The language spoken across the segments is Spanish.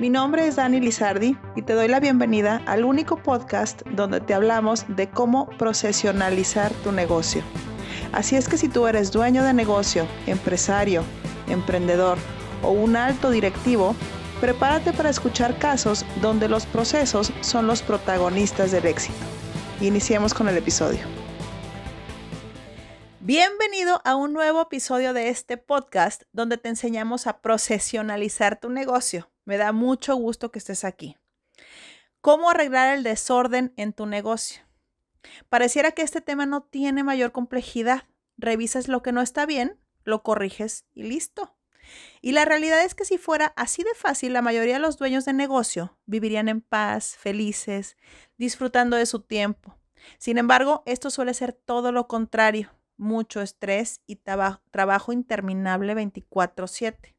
Mi nombre es Dani Lizardi y te doy la bienvenida al único podcast donde te hablamos de cómo procesionalizar tu negocio. Así es que si tú eres dueño de negocio, empresario, emprendedor o un alto directivo, prepárate para escuchar casos donde los procesos son los protagonistas del éxito. Iniciemos con el episodio. Bienvenido a un nuevo episodio de este podcast donde te enseñamos a procesionalizar tu negocio. Me da mucho gusto que estés aquí. ¿Cómo arreglar el desorden en tu negocio? Pareciera que este tema no tiene mayor complejidad. Revisas lo que no está bien, lo corriges y listo. Y la realidad es que si fuera así de fácil, la mayoría de los dueños de negocio vivirían en paz, felices, disfrutando de su tiempo. Sin embargo, esto suele ser todo lo contrario mucho estrés y trabajo interminable 24/7.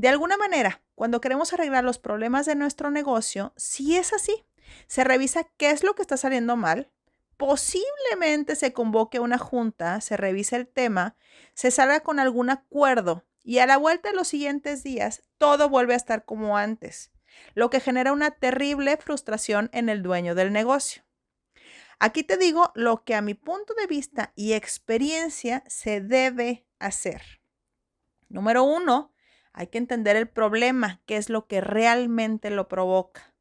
De alguna manera, cuando queremos arreglar los problemas de nuestro negocio, si es así, se revisa qué es lo que está saliendo mal, posiblemente se convoque una junta, se revise el tema, se salga con algún acuerdo y a la vuelta de los siguientes días todo vuelve a estar como antes, lo que genera una terrible frustración en el dueño del negocio. Aquí te digo lo que a mi punto de vista y experiencia se debe hacer. Número uno, hay que entender el problema, qué es lo que realmente lo provoca.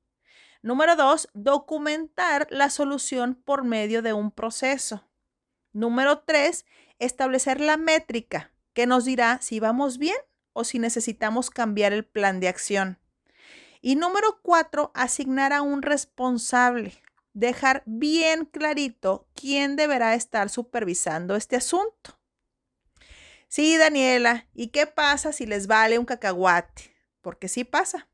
Número dos, documentar la solución por medio de un proceso. Número tres, establecer la métrica que nos dirá si vamos bien o si necesitamos cambiar el plan de acción. Y número cuatro, asignar a un responsable dejar bien clarito quién deberá estar supervisando este asunto. Sí, Daniela, ¿y qué pasa si les vale un cacahuate? Porque sí pasa.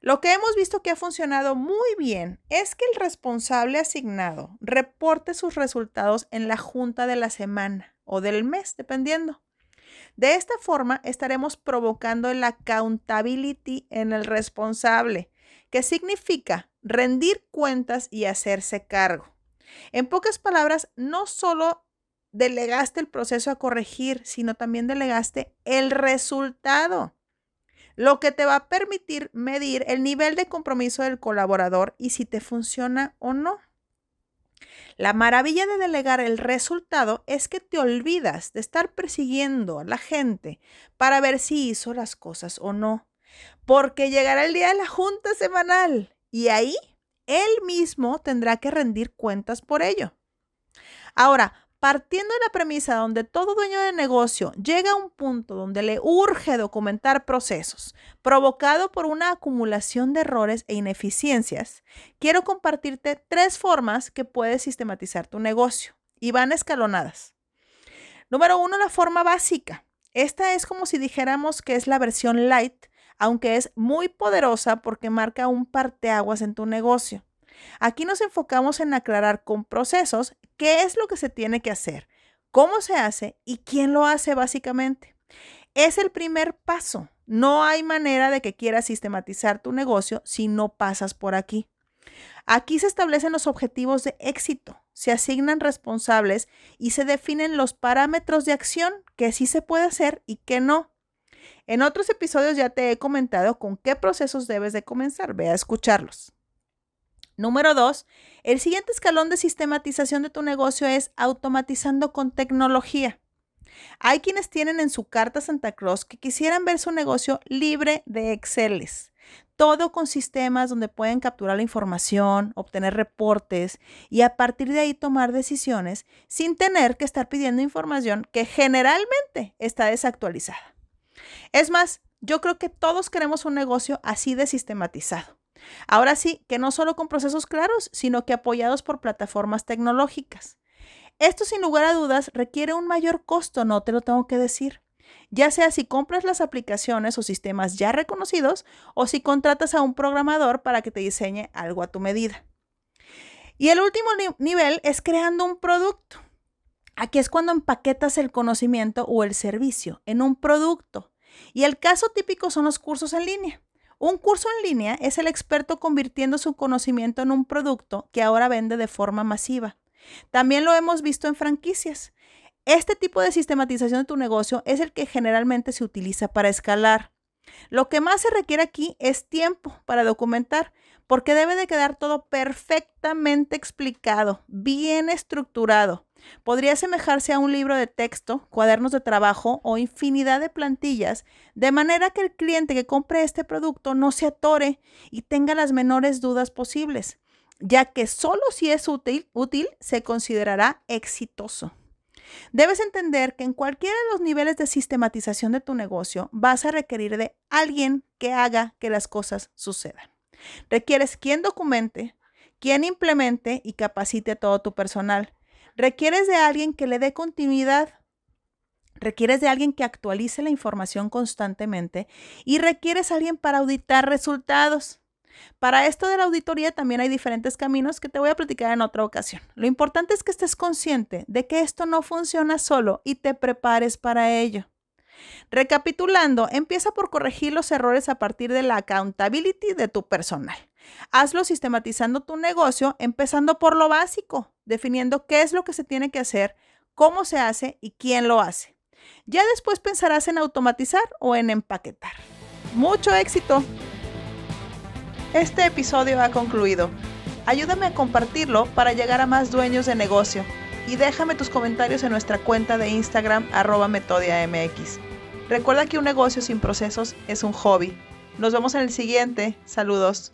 Lo que hemos visto que ha funcionado muy bien es que el responsable asignado reporte sus resultados en la junta de la semana o del mes, dependiendo. De esta forma estaremos provocando el accountability en el responsable, que significa rendir cuentas y hacerse cargo. En pocas palabras, no solo delegaste el proceso a corregir, sino también delegaste el resultado, lo que te va a permitir medir el nivel de compromiso del colaborador y si te funciona o no. La maravilla de delegar el resultado es que te olvidas de estar persiguiendo a la gente para ver si hizo las cosas o no, porque llegará el día de la junta semanal y ahí él mismo tendrá que rendir cuentas por ello. Ahora, partiendo de la premisa donde todo dueño de negocio llega a un punto donde le urge documentar procesos provocado por una acumulación de errores e ineficiencias, quiero compartirte tres formas que puedes sistematizar tu negocio y van escalonadas. Número uno, la forma básica. Esta es como si dijéramos que es la versión light aunque es muy poderosa porque marca un parteaguas en tu negocio. Aquí nos enfocamos en aclarar con procesos qué es lo que se tiene que hacer, cómo se hace y quién lo hace básicamente. Es el primer paso. No hay manera de que quieras sistematizar tu negocio si no pasas por aquí. Aquí se establecen los objetivos de éxito, se asignan responsables y se definen los parámetros de acción que sí se puede hacer y que no. En otros episodios ya te he comentado con qué procesos debes de comenzar. Ve a escucharlos. Número dos, el siguiente escalón de sistematización de tu negocio es automatizando con tecnología. Hay quienes tienen en su carta Santa Claus que quisieran ver su negocio libre de Exceles. Todo con sistemas donde pueden capturar la información, obtener reportes y a partir de ahí tomar decisiones sin tener que estar pidiendo información que generalmente está desactualizada. Es más, yo creo que todos queremos un negocio así de sistematizado. Ahora sí, que no solo con procesos claros, sino que apoyados por plataformas tecnológicas. Esto sin lugar a dudas requiere un mayor costo, no te lo tengo que decir. Ya sea si compras las aplicaciones o sistemas ya reconocidos o si contratas a un programador para que te diseñe algo a tu medida. Y el último nivel es creando un producto. Aquí es cuando empaquetas el conocimiento o el servicio en un producto. Y el caso típico son los cursos en línea. Un curso en línea es el experto convirtiendo su conocimiento en un producto que ahora vende de forma masiva. También lo hemos visto en franquicias. Este tipo de sistematización de tu negocio es el que generalmente se utiliza para escalar. Lo que más se requiere aquí es tiempo para documentar, porque debe de quedar todo perfectamente explicado, bien estructurado. Podría asemejarse a un libro de texto, cuadernos de trabajo o infinidad de plantillas, de manera que el cliente que compre este producto no se atore y tenga las menores dudas posibles, ya que solo si es útil, útil se considerará exitoso. Debes entender que en cualquiera de los niveles de sistematización de tu negocio vas a requerir de alguien que haga que las cosas sucedan. Requieres quien documente, quien implemente y capacite a todo tu personal Requieres de alguien que le dé continuidad. Requieres de alguien que actualice la información constantemente y requieres a alguien para auditar resultados. Para esto de la auditoría también hay diferentes caminos que te voy a platicar en otra ocasión. Lo importante es que estés consciente de que esto no funciona solo y te prepares para ello. Recapitulando, empieza por corregir los errores a partir de la accountability de tu personal. Hazlo sistematizando tu negocio, empezando por lo básico, definiendo qué es lo que se tiene que hacer, cómo se hace y quién lo hace. Ya después pensarás en automatizar o en empaquetar. Mucho éxito. Este episodio ha concluido. Ayúdame a compartirlo para llegar a más dueños de negocio y déjame tus comentarios en nuestra cuenta de Instagram arroba metodiamx. Recuerda que un negocio sin procesos es un hobby. Nos vemos en el siguiente. Saludos.